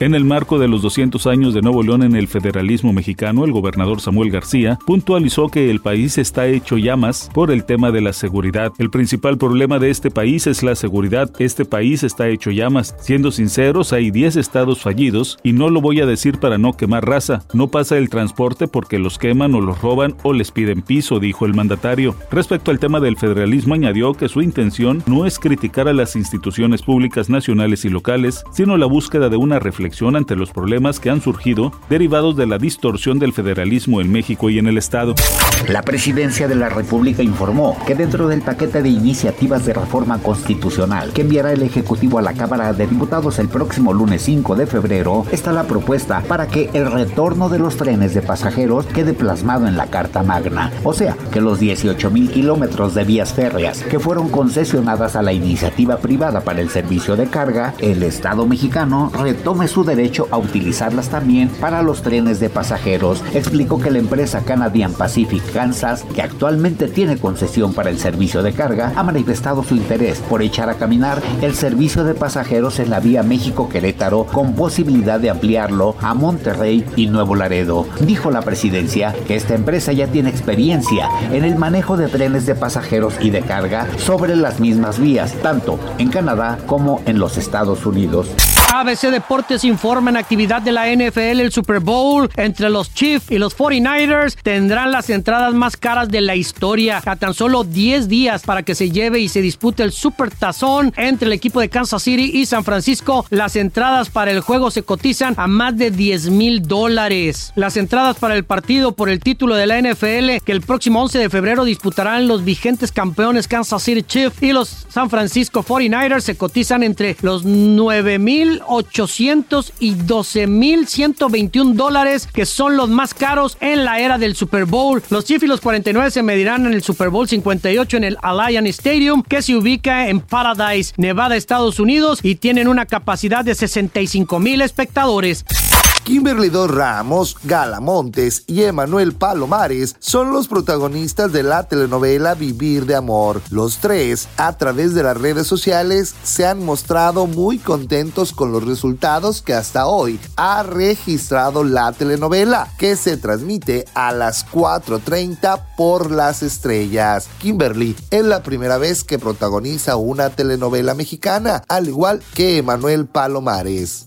En el marco de los 200 años de Nuevo León en el federalismo mexicano, el gobernador Samuel García puntualizó que el país está hecho llamas por el tema de la seguridad. El principal problema de este país es la seguridad. Este país está hecho llamas. Siendo sinceros, hay 10 estados fallidos y no lo voy a decir para no quemar raza. No pasa el transporte porque los queman o los roban o les piden piso, dijo el mandatario. Respecto al tema del federalismo, añadió que su intención no es criticar a las instituciones públicas nacionales y locales, sino la búsqueda de una reflexión ante los problemas que han surgido derivados de la distorsión del federalismo en México y en el Estado. La presidencia de la República informó que dentro del paquete de iniciativas de reforma constitucional que enviará el Ejecutivo a la Cámara de Diputados el próximo lunes 5 de febrero está la propuesta para que el retorno de los trenes de pasajeros quede plasmado en la Carta Magna, o sea, que los 18 mil kilómetros de vías férreas que fueron concesionadas a la iniciativa privada para el servicio de carga, el Estado mexicano retome su derecho a utilizarlas también para los trenes de pasajeros. Explicó que la empresa Canadian Pacific Kansas, que actualmente tiene concesión para el servicio de carga, ha manifestado su interés por echar a caminar el servicio de pasajeros en la vía México-Querétaro con posibilidad de ampliarlo a Monterrey y Nuevo Laredo. Dijo la presidencia que esta empresa ya tiene experiencia en el manejo de trenes de pasajeros y de carga sobre las mismas vías, tanto en Canadá como en los Estados Unidos. ABC Deportes informa en actividad de la NFL el Super Bowl entre los Chiefs y los 49ers tendrán las entradas más caras de la historia a tan solo 10 días para que se lleve y se dispute el Super Tazón entre el equipo de Kansas City y San Francisco. Las entradas para el juego se cotizan a más de 10 mil dólares. Las entradas para el partido por el título de la NFL que el próximo 11 de febrero disputarán los vigentes campeones Kansas City Chiefs y los San Francisco 49ers se cotizan entre los 9 mil 800 y 12.121 dólares, que son los más caros en la era del Super Bowl. Los Chiefs y los 49 se medirán en el Super Bowl 58 en el Alliance Stadium, que se ubica en Paradise, Nevada, Estados Unidos, y tienen una capacidad de 65 mil espectadores. Kimberly Dos Ramos, Gala Montes y Emanuel Palomares son los protagonistas de la telenovela Vivir de Amor. Los tres, a través de las redes sociales, se han mostrado muy contentos con los resultados que hasta hoy ha registrado la telenovela, que se transmite a las 4.30 por las estrellas. Kimberly es la primera vez que protagoniza una telenovela mexicana, al igual que Emanuel Palomares.